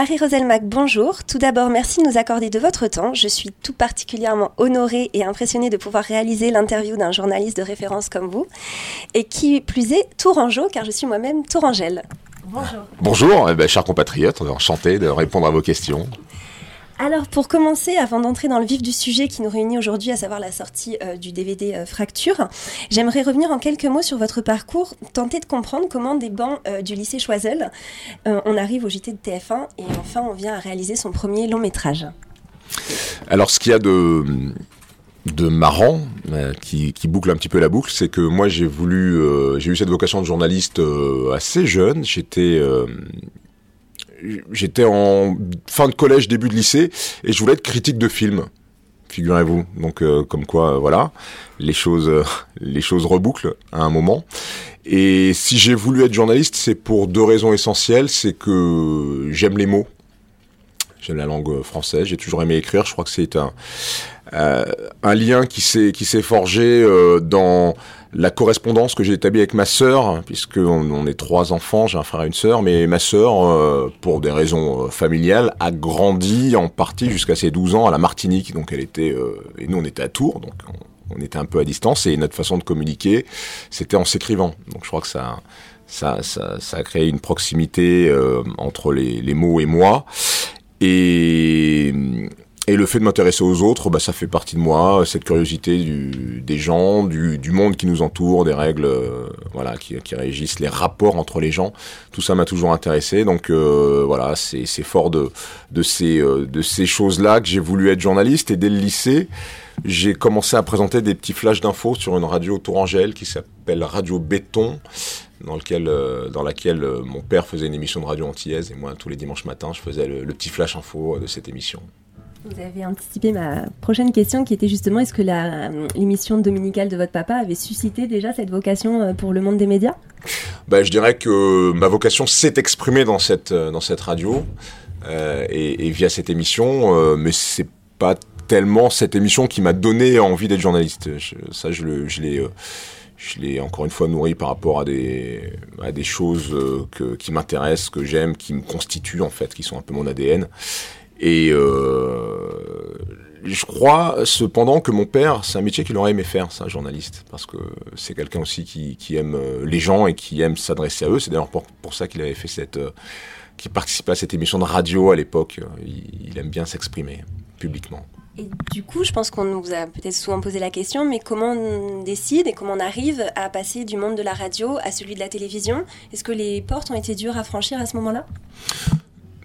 Harry Roselmack, bonjour. Tout d'abord, merci de nous accorder de votre temps. Je suis tout particulièrement honorée et impressionnée de pouvoir réaliser l'interview d'un journaliste de référence comme vous, et qui plus est tourangeau, car je suis moi-même tourangelle. Bonjour. Bonjour, eh ben, chers compatriotes, on est enchanté de répondre à vos questions. Alors pour commencer, avant d'entrer dans le vif du sujet qui nous réunit aujourd'hui, à savoir la sortie euh, du DVD euh, Fracture, j'aimerais revenir en quelques mots sur votre parcours, tenter de comprendre comment des bancs euh, du lycée Choiseul, on arrive au JT de TF1 et enfin on vient à réaliser son premier long métrage. Alors ce qu'il y a de de marrant qui, boucle un petit peu la boucle, c'est que moi j'ai voulu, j'ai eu cette vocation de journaliste assez jeune. J'étais j'étais en fin de collège, début de lycée, et je voulais être critique de film. Figurez-vous. Donc, euh, comme quoi, euh, voilà, les choses, euh, les choses rebouclent à un moment. Et si j'ai voulu être journaliste, c'est pour deux raisons essentielles. C'est que j'aime les mots. J'aime la langue française. J'ai toujours aimé écrire. Je crois que c'est un, un lien qui s'est, qui s'est forgé dans la correspondance que j'ai établie avec ma sœur, puisque on, est trois enfants, j'ai un frère et une sœur, mais ma sœur, euh, pour des raisons euh, familiales, a grandi en partie jusqu'à ses 12 ans à la Martinique. Donc elle était, euh, et nous on était à Tours, donc on, était un peu à distance, et notre façon de communiquer, c'était en s'écrivant. Donc je crois que ça, ça, ça, ça a créé une proximité entre les, les mots et moi. Et et le fait de m'intéresser aux autres, bah, ça fait partie de moi, cette curiosité du, des gens, du, du, monde qui nous entoure, des règles euh, voilà, qui, qui, régissent les rapports entre les gens. Tout ça m'a toujours intéressé. Donc euh, voilà, c'est fort de, de ces, euh, ces choses-là que j'ai voulu être journaliste. Et dès le lycée, j'ai commencé à présenter des petits flashs d'infos sur une radio tourangelle qui s'appelle Radio Béton dans, lequel, dans laquelle mon père faisait une émission de radio antillaise et moi tous les dimanches matins je faisais le petit flash info de cette émission. Vous avez anticipé ma prochaine question qui était justement est-ce que l'émission dominicale de votre papa avait suscité déjà cette vocation euh, pour le monde des médias? Ben, Je dirais que ma vocation s'est exprimée dans cette, euh, dans cette radio euh, et, via cette émission, euh, mais c'est pas tellement cette émission qui m'a donné envie d'être journaliste. ça, je, l'ai je l'ai encore une fois nourri par rapport à des, à des choses qui m'intéressent, que j'aime, qui me constituent en fait, qui sont un peu mon ADN. Et euh, je crois cependant que mon père, c'est un métier qu'il aurait aimé faire, un journaliste, parce que c'est quelqu'un aussi qui, aime euh, les gens et qui aime s'adresser à eux. C'est d'ailleurs pour, ça qu'il avait fait cette, euh, qui participait à cette émission de radio à l'époque. Il, il, aime bien s'exprimer publiquement. Et du coup, je pense qu'on vous a peut-être souvent posé la question, mais comment on décide et comment on arrive à passer du monde de la radio à celui de la télévision? Est-ce que les portes ont été dures à franchir à ce moment-là?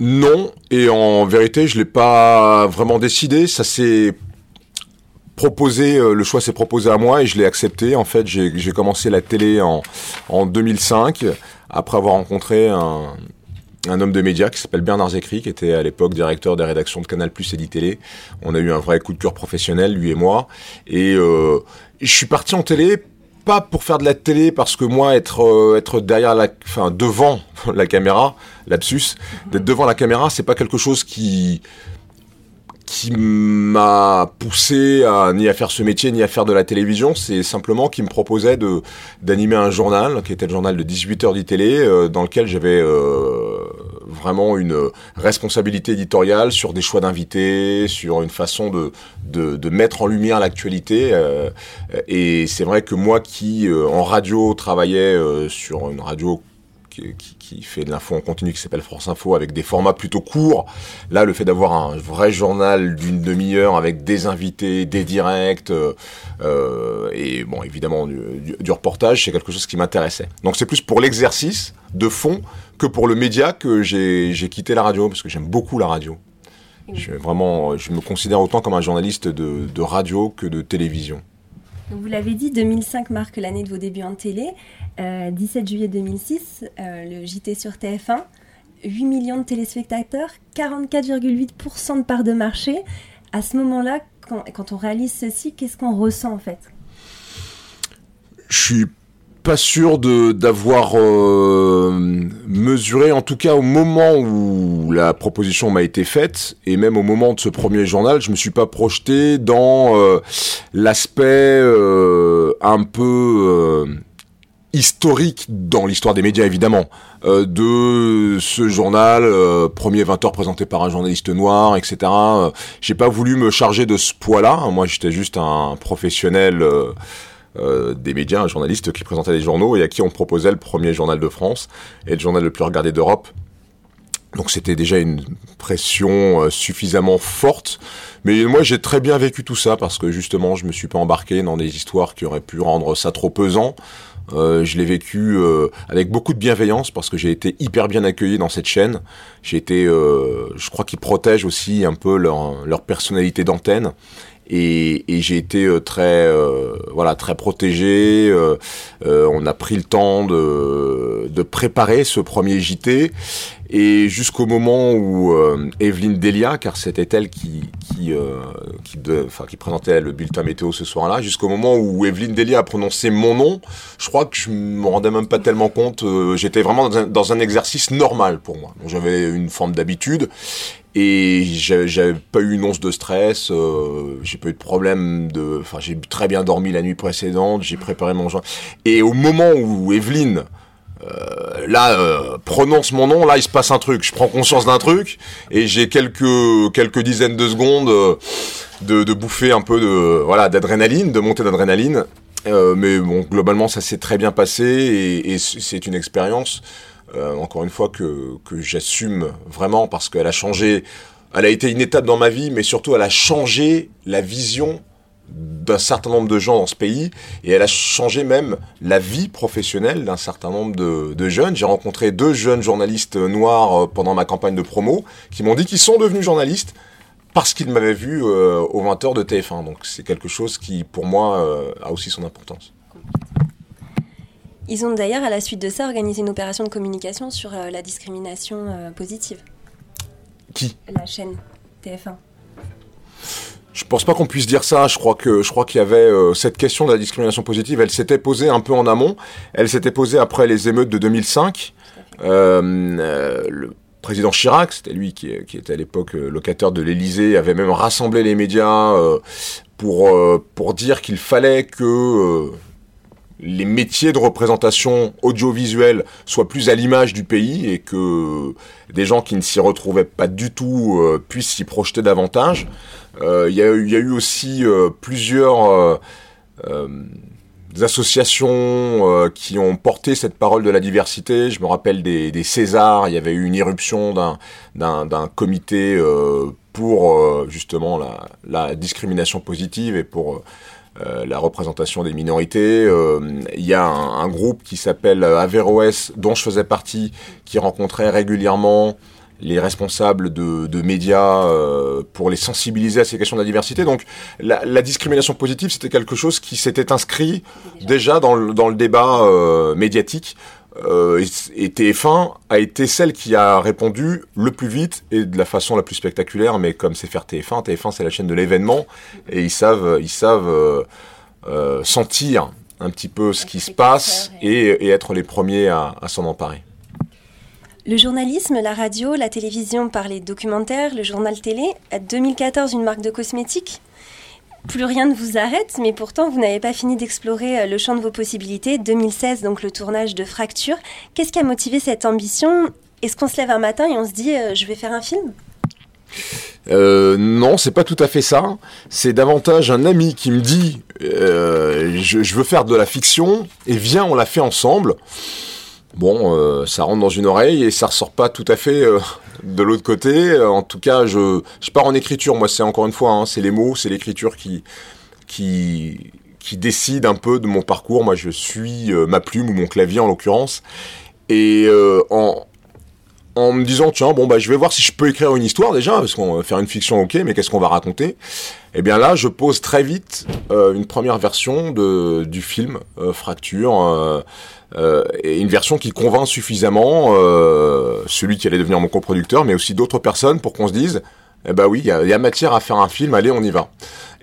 Non, et en vérité, je l'ai pas vraiment décidé. Ça s'est proposé, euh, le choix s'est proposé à moi et je l'ai accepté. En fait, j'ai commencé la télé en, en 2005 après avoir rencontré un, homme de médias qui s'appelle Bernard Zécry, qui était à l'époque directeur des rédactions de Canal Plus et d'ITélé. On a eu un vrai coup de cœur professionnel, lui et moi. Et euh, je suis parti en télé pas pour faire de la télé parce que moi être euh, être derrière la enfin devant la caméra lapsus d'être devant la caméra c'est pas quelque chose qui qui m'a poussé à ni à faire ce métier ni à faire de la télévision, c'est simplement qu'il me proposait de d'animer un journal qui était le journal de 18 heures d'ITélé euh, dans lequel j'avais euh, vraiment une responsabilité éditoriale sur des choix d'invités, sur une façon de, de, mettre en lumière l'actualité. Euh, et c'est vrai que moi qui en radio travaillais sur une radio qui, fait de l'info en continu qui s'appelle France Info avec des formats plutôt courts. Là, le fait d'avoir un vrai journal d'une demi-heure avec des invités, des directs euh, euh, et bon, évidemment du, reportage, c'est quelque chose qui m'intéressait. Donc c'est plus pour l'exercice de fond que pour le média que j'ai quitté la radio parce que j'aime beaucoup la radio. Je, vraiment, je me considère autant comme un journaliste de, de radio que de télévision. Vous l'avez dit, 2005 marque l'année de vos débuts en télé. 17 euh, juillet 2006, euh, le JT sur TF1, 8 millions de téléspectateurs, 44,8% de part de marché. À ce moment-là, quand, quand, on réalise ceci, qu'est-ce qu'on ressent en fait? Je suis pas sûr d'avoir euh, mesuré, en tout cas au moment où la proposition m'a été faite, et même au moment de ce premier journal, je me suis pas projeté dans l'aspect un peu historique dans l'histoire des médias évidemment. Euh, de ce journal euh, premier 20 heures présenté par un journaliste noir etc euh, j'ai pas voulu me charger de ce poids là moi j'étais juste un professionnel des médias un journaliste qui présentait des journaux et à qui on proposait le premier journal de France et le journal le plus regardé d'Europe. Donc c'était déjà une pression suffisamment forte. Mais moi j'ai très bien vécu tout ça parce que justement je me suis pas embarqué dans des histoires qui auraient pu rendre ça trop pesant. Euh, je l'ai vécu euh, avec beaucoup de bienveillance parce que j'ai été hyper bien accueilli dans cette chaîne. J'ai été, euh, je crois qu'ils protègent aussi un peu leur, leur personnalité d'antenne et, et j'ai été euh, très euh, voilà très protégé. Euh, on a pris le temps de, de préparer ce premier JT et jusqu'au moment où Evelyne Delia, car c'était elle qui qui qui, de, enfin, qui présentait le bulletin météo ce soir-là, jusqu'au moment où Evelyne Delia a prononcé mon nom, je crois que je me rendais même pas tellement compte. J'étais vraiment dans un, dans un, exercice normal pour moi. J'avais une forme d'habitude et j'avais pas eu une once de stress, euh, j'ai pas eu de problème de, enfin j'ai très bien dormi la nuit précédente, j'ai préparé mon genre. Et au moment où Evelyne euh, là euh, prononce mon nom, là il se passe un truc, je prends conscience d'un truc et j'ai quelques quelques dizaines de secondes euh, de, de bouffer un peu de voilà d'adrénaline, de montée d'adrénaline. Euh, mais bon globalement ça s'est très bien passé et c'est une expérience euh, encore une fois, que, que j'assume vraiment parce qu'elle a changé, elle a été une étape dans ma vie, mais surtout elle a changé la vision d'un certain nombre de gens dans ce pays et elle a changé même la vie professionnelle d'un certain nombre de, jeunes. J'ai rencontré deux jeunes journalistes noirs euh, pendant ma campagne de promo qui m'ont dit qu'ils sont devenus journalistes parce qu'ils m'avaient vu euh, aux 20h de TF1. Donc c'est quelque chose qui pour moi a aussi son importance. Ils ont d'ailleurs, à la suite de ça, organisé une opération de communication sur euh, la discrimination euh, positive. Qui? La chaîne TF1. Je pense pas qu'on puisse dire ça. Je crois que je crois qu'il y avait euh, cette question de la discrimination positive. Elle s'était posée un peu en amont. Elle s'était posée après les émeutes de 2005. Euh, euh, le président Chirac, c'était lui qui, qui, était à l'époque locataire de l'Élysée, avait même rassemblé les médias pour pour dire qu'il fallait que les métiers de représentation audiovisuelle soient plus à l'image du pays et que des gens qui ne s'y retrouvaient pas du tout euh, puissent s'y projeter davantage. Euh, il y, a eu aussi euh, plusieurs associations qui ont porté cette parole de la diversité. Je me rappelle des, des Césars, il y avait eu une irruption d'un comité pour justement la, discrimination positive et pour euh, la représentation des minorités. Euh, il y a un, un groupe qui s'appelle Averroès, dont je faisais partie, qui rencontrait régulièrement les responsables de, de médias euh, pour les sensibiliser à ces questions de la diversité. Donc la, la discrimination positive, c'était quelque chose qui s'était inscrit déjà dans le, dans le débat euh, médiatique euh, et TF1 a été celle qui a répondu le plus vite et de la façon la plus spectaculaire, mais comme c'est faire TF1, TF1 c'est la chaîne de l'événement et ils savent, ils savent euh, euh, sentir un petit peu ce qui se passe et, et être les premiers à, à s'en emparer. Le journalisme, la radio, la télévision par les documentaires, le journal télé, à 2014 une marque de cosmétiques? Plus rien ne vous arrête, mais pourtant vous n'avez pas fini d'explorer le champ de vos possibilités. 2016, donc le tournage de Fracture. Qu'est-ce qui a motivé cette ambition? Est-ce qu'on se lève un matin et on se dit euh, je vais faire un film? Euh, non, c'est pas tout à fait ça. C'est davantage un ami qui me dit euh, je, veux faire de la fiction et viens, on la fait ensemble. Bon, euh, ça rentre dans une oreille et ça ressort pas tout à fait euh, de l'autre côté. En tout cas, je, je pars en écriture. Moi, c'est encore une fois, hein, c'est les mots, c'est l'écriture qui, qui, qui décide un peu de mon parcours. Moi, je suis euh, ma plume ou mon clavier en l'occurrence. Et euh, en, en me disant tiens bon bah je vais voir si je peux écrire une histoire déjà parce qu'on va faire une fiction ok mais qu'est-ce qu'on va raconter? Eh bien là je pose très vite euh, une première version de du film euh, Fracture euh, euh, et une version qui convainc suffisamment euh, celui qui allait devenir mon coproducteur mais aussi d'autres personnes pour qu'on se dise eh ben oui, il y, y, a matière à faire un film, allez, on y va.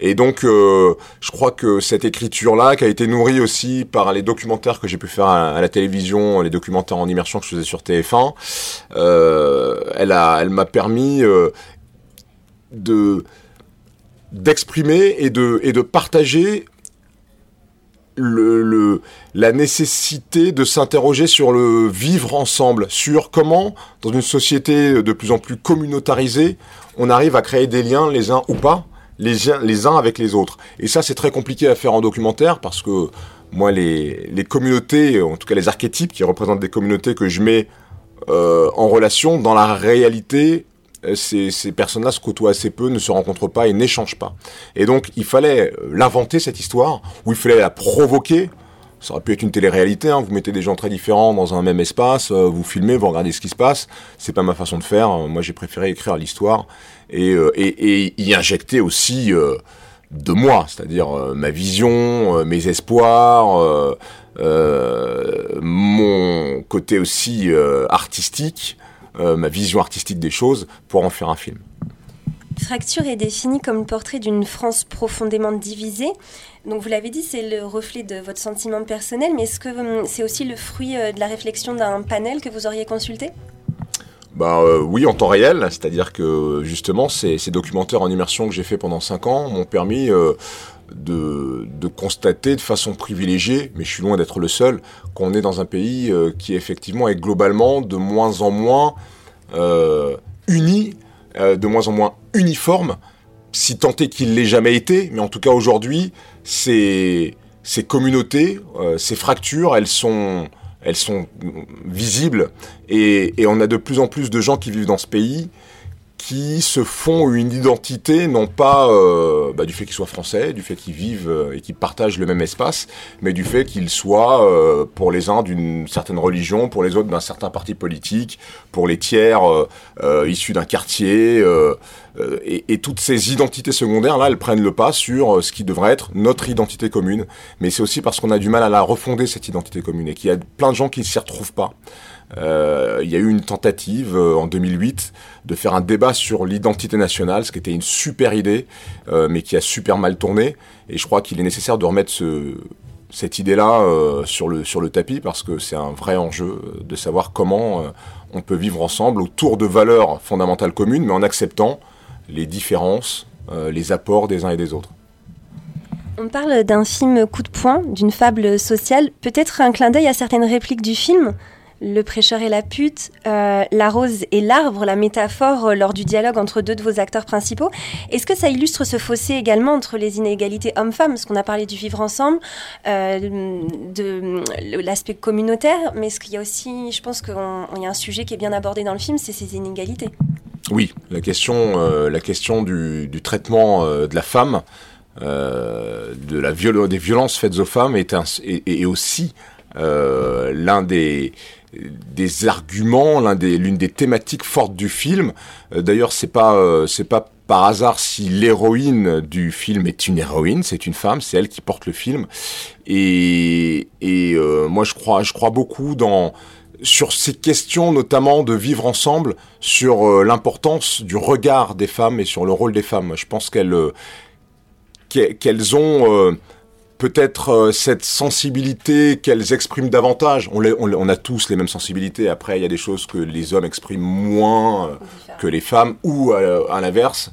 Et donc, euh, je crois que cette écriture-là, qui a été nourrie aussi par les documentaires que j'ai pu faire à, la télévision, les documentaires en immersion que je faisais sur TF1, euh, elle m'a permis euh, de d'exprimer et de partager la nécessité de s'interroger sur le vivre ensemble, sur comment, dans une société de plus en plus communautarisée, on arrive à créer des liens les uns ou pas, les, les uns avec les autres. Et ça, c'est très compliqué à faire en documentaire parce que moi, les, les communautés, en tout cas les archétypes qui représentent des communautés que je mets euh, en relation, dans la réalité, ces, ces personnes-là se côtoient assez peu, ne se rencontrent pas et n'échangent pas. Et donc, il fallait euh, l'inventer, cette histoire, ou il fallait la provoquer. Ça aurait pu être une télé-réalité, hein. vous mettez des gens très différents dans un même espace, euh, vous filmez, vous regardez ce qui se passe. C'est pas ma façon de faire. Moi, j'ai préféré écrire l'histoire et, et, et, y injecter aussi de moi, c'est-à-dire ma vision, mes espoirs, mon côté aussi artistique. Euh, ma vision artistique des choses pour en faire un film. Fracture est définie comme le portrait d'une France profondément divisée. Donc vous l'avez dit, c'est le reflet de votre sentiment personnel, mais est-ce que hum, c'est aussi le fruit euh, de la réflexion d'un panel que vous auriez consulté? Euh, oui, en temps réel, c'est-à-dire que justement ces, documentaires en immersion que j'ai fait pendant 5 ans m'ont permis de, constater de façon privilégiée, mais je suis loin d'être le seul, qu'on est dans un pays euh, qui effectivement est globalement de moins en moins euh, uni, euh, de moins en moins uniforme, si tant est qu'il l'ait jamais été, mais en tout cas aujourd'hui, ces, ces communautés, ces fractures, elles sont, elles sont visibles, et on a de plus en plus de gens qui vivent dans ce pays qui se font une identité, non pas euh, bah, du fait qu'ils soient français, du fait qu'ils vivent euh, et qu'ils partagent le même espace, mais du fait qu'ils soient, euh, pour les uns, d'une certaine religion, pour les autres, d'un certain parti politique, pour les tiers, issus d'un quartier. Et, et, toutes ces identités secondaires, là, elles prennent le pas sur ce qui devrait être notre identité commune. Mais c'est aussi parce qu'on a du mal à la refonder, cette identité commune, et qu'il y a plein de gens qui ne s'y retrouvent pas. Euh, il y a eu une tentative euh, en 2008 de faire un débat sur l'identité nationale, ce qui était une super idée, euh, mais qui a super mal tourné. Et je crois qu'il est nécessaire de remettre ce, cette idée-là sur le tapis parce que c'est un vrai enjeu de savoir comment on peut vivre ensemble autour de valeurs fondamentales communes, mais en acceptant les différences, les apports des uns et des autres. On parle d'un film coup de poing, d'une fable sociale, peut-être un clin d'œil à certaines répliques du film? Le prêcheur et la pute, euh, la rose et l'arbre, la métaphore euh, lors du dialogue entre deux de vos acteurs principaux. Est-ce que ça illustre ce fossé également entre les inégalités hommes-femmes Parce qu'on a parlé du vivre ensemble, euh, de l'aspect communautaire, mais est-ce qu'il y a aussi, je pense qu'il y a un sujet qui est bien abordé dans le film, c'est ces inégalités. Oui, la question, la question du, traitement de la femme, de la des violences faites aux femmes est aussi l'un des des arguments, l'un des, l'une des thématiques fortes du film. Euh, d'ailleurs, c'est pas, euh, c'est pas par hasard si l'héroïne du film est une héroïne, c'est une femme, c'est elle qui porte le film. Et, et euh, moi, je crois, je crois beaucoup dans sur ces questions, notamment de vivre ensemble, sur l'importance du regard des femmes et sur le rôle des femmes. Je pense qu'elles qu'elles ont peut-être euh, cette sensibilité qu'elles expriment davantage. On, on, a tous les mêmes sensibilités. Après, il y a des choses que les hommes expriment moins euh, que les femmes, ou euh, à, l'inverse,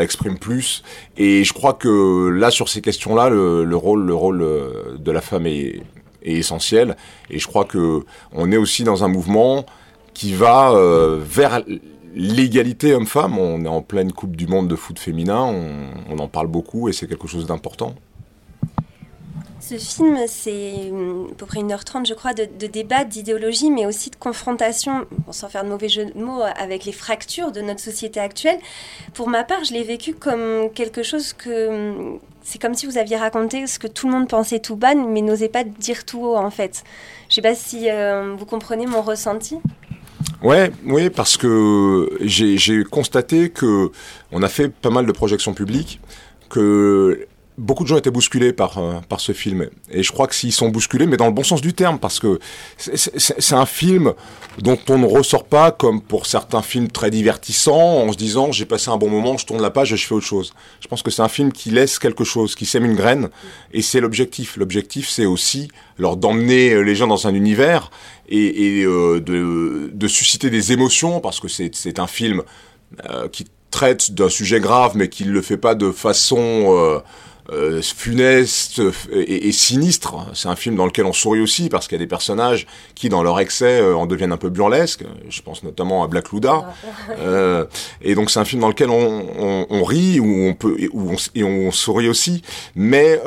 expriment plus. Et je crois que là, sur ces questions-là, le, rôle, le rôle de la femme est, est, essentiel. Et je crois que on est aussi dans un mouvement qui va vers l'égalité homme-femme. On est en pleine Coupe du Monde de foot féminin. On, on en parle beaucoup et c'est quelque chose d'important. Ce film, c'est hum, à peu près 1h30, je crois, de, débat, d'idéologie, mais aussi de confrontation, sans faire de mauvais jeu de mots, avec les fractures de notre société actuelle. Pour ma part, je l'ai vécu comme quelque chose que. Hum, c'est comme si vous aviez raconté ce que tout le monde pensait tout bas, mais n'osait pas dire tout haut, en fait. Je ne sais pas si euh, vous comprenez mon ressenti. Ouais, oui, parce que j'ai constaté que on a fait pas mal de projections publiques, que beaucoup de gens étaient bousculés par, euh, par ce film. Et je crois que s'ils sont bousculés, mais dans le bon sens du terme, parce que c'est un film dont on ne ressort pas comme pour certains films très divertissants, en se disant j'ai passé un bon moment, je tourne la page et je fais autre chose. Je pense que c'est un film qui laisse quelque chose, qui sème une graine, et c'est l'objectif. L'objectif, c'est aussi leur d'emmener les gens dans un univers et, et euh, de, de, susciter des émotions, parce que c'est un film euh, qui traite d'un sujet grave, mais qui ne le fait pas de façon euh, funeste et, sinistre. C'est un film dans lequel on sourit aussi parce qu'il y a des personnages qui, dans leur excès, euh, en deviennent un peu burlesques. Je pense notamment à Black Luda. Euh, et donc c'est un film dans lequel on, on, rit, où on peut, où on, et on sourit aussi. Mais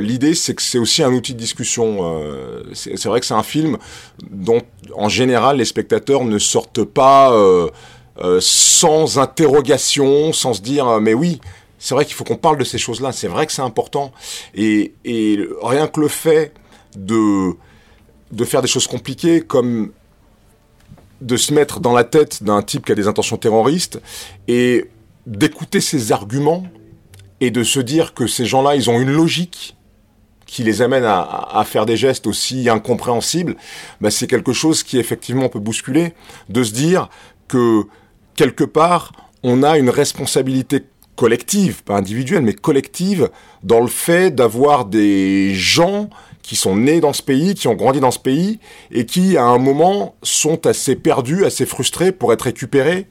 l'idée, c'est que c'est aussi un outil de discussion. C'est vrai que c'est un film dont, en général, les spectateurs ne sortent pas sans interrogation, sans se dire mais oui c'est vrai qu'il faut qu'on parle de ces choses-là, c'est vrai que c'est important. Et, rien que le fait de, de faire des choses compliquées comme de se mettre dans la tête d'un type qui a des intentions terroristes et d'écouter ses arguments et de se dire que ces gens-là, ils ont une logique qui les amène à, faire des gestes aussi incompréhensibles, bah c'est quelque chose qui effectivement peut bousculer, de se dire que quelque part, on a une responsabilité collective, pas individuelle, mais collective, dans le fait d'avoir des gens qui sont nés dans ce pays, qui ont grandi dans ce pays, et qui, à un moment, sont assez perdus, assez frustrés pour être récupérés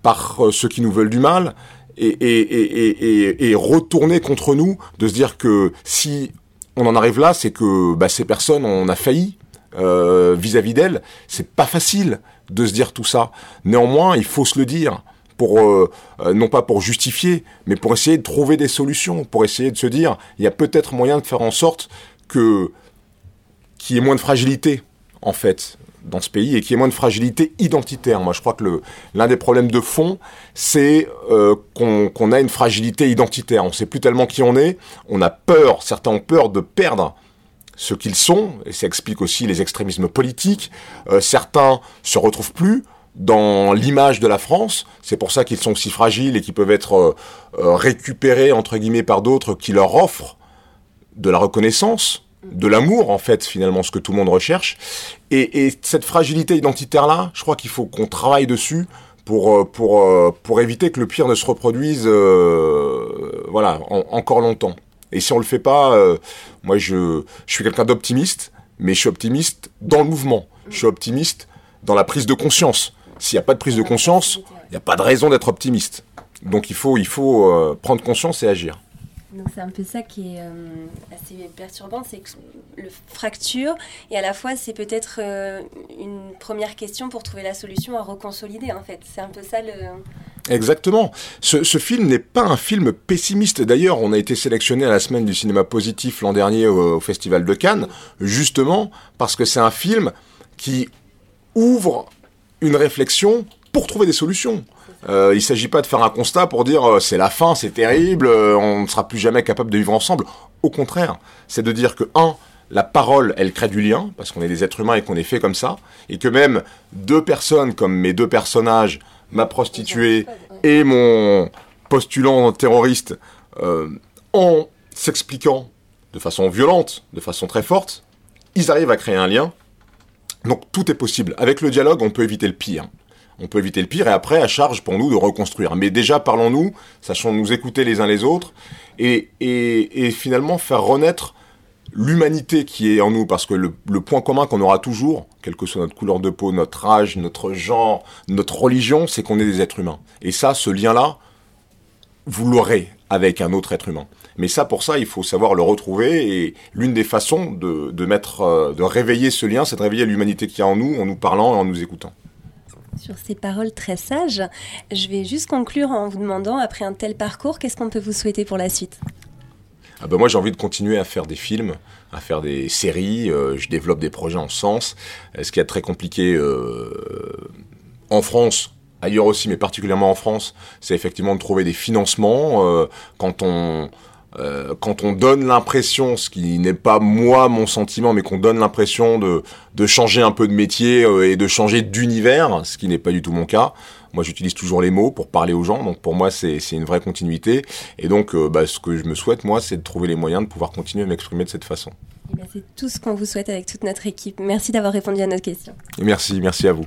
par euh, ceux qui nous veulent du mal, et, et, et, retourner contre nous, de se dire que si on en arrive là, c'est que bah, ces personnes, on a failli euh, vis-à-vis d'elles. C'est pas facile de se dire tout ça. Néanmoins, il faut se le dire pour euh, euh, non pas pour justifier, mais pour essayer de trouver des solutions, pour essayer de se dire il y a peut-être moyen de faire en sorte que qu'il y ait moins de fragilité en fait dans ce pays et qu'il y ait moins de fragilité identitaire. Moi, je crois que l'un des problèmes de fond, c'est euh, qu'on a une fragilité identitaire. On ne sait plus tellement qui on est. On a peur, certains ont peur de perdre ce qu'ils sont, et ça explique aussi les extrémismes politiques. certains se retrouvent plus dans l'image de la France. C'est pour ça qu'ils sont si fragiles et qu'ils peuvent être euh, euh, récupérés, entre guillemets, par d'autres qui leur offrent de la reconnaissance, de l'amour, en fait, finalement, ce que tout le monde recherche. Et, cette fragilité identitaire-là, je crois qu'il faut qu'on travaille dessus pour, euh, pour, pour éviter que le pire ne se reproduise voilà, encore longtemps. Et si on le fait pas, moi, je suis quelqu'un d'optimiste, mais je suis optimiste dans le mouvement. Je suis optimiste dans la prise de conscience. S'il n'y a pas de prise de conscience, il n'y a pas de raison d'être optimiste. Donc il faut, il faut euh, prendre conscience et agir. Donc c'est un peu ça qui est euh, assez perturbant, c'est que le fracture, et à la fois c'est peut-être euh, une première question pour trouver la solution à reconsolider en fait. C'est un peu ça le... Exactement. Ce, ce film n'est pas un film pessimiste. D'ailleurs, on a été sélectionné à la semaine du cinéma positif l'an dernier au Festival de Cannes, justement parce que c'est un film qui ouvre une réflexion pour trouver des solutions. Euh, il ne s'agit pas de faire un constat pour dire euh, c'est la fin, c'est terrible, euh, on ne sera plus jamais capable de vivre ensemble. Au contraire, c'est de dire que, un, la parole, elle crée du lien, parce qu'on est des êtres humains et qu'on est fait comme ça, et que même deux personnes comme mes deux personnages, ma prostituée et mon postulant terroriste, en s'expliquant de façon violente, de façon très forte, ils arrivent à créer un lien donc tout est possible. Avec le dialogue, on peut éviter le pire. On peut éviter le pire et après, à charge pour nous de reconstruire. Mais déjà, parlons-nous, sachons nous écouter les uns les autres et, finalement faire renaître l'humanité qui est en nous. Parce que le, le point commun qu'on aura toujours, quelle que soit notre couleur de peau, notre âge, notre genre, notre religion, c'est qu'on est des êtres humains. Et ça, ce lien-là, vous l'aurez avec un autre être humain. Mais ça, pour ça, il faut savoir le retrouver. Et l'une des façons de, de mettre, euh, de réveiller ce lien, c'est de réveiller l'humanité qui y a en nous, en nous parlant et en nous écoutant. Sur ces paroles très sages, je vais juste conclure en vous demandant, après un tel parcours, qu'est-ce qu'on peut vous souhaiter pour la suite? Ah ben moi j'ai envie de continuer à faire des films, à faire des séries, euh, je développe des projets en ce sens. Euh, ce qui est très compliqué en France, ailleurs aussi, mais particulièrement en France, c'est effectivement de trouver des financements. quand on euh, quand on donne l'impression, ce qui n'est pas moi mon sentiment, mais qu'on donne l'impression de, de changer un peu de métier euh, et de changer d'univers, ce qui n'est pas du tout mon cas. Moi, j'utilise toujours les mots pour parler aux gens, donc pour moi, c'est une vraie continuité. Et donc, euh, bah, ce que je me souhaite, moi, c'est de trouver les moyens de pouvoir continuer à m'exprimer de cette façon. Eh c'est tout ce qu'on vous souhaite avec toute notre équipe. Merci d'avoir répondu à notre question. merci, merci à vous.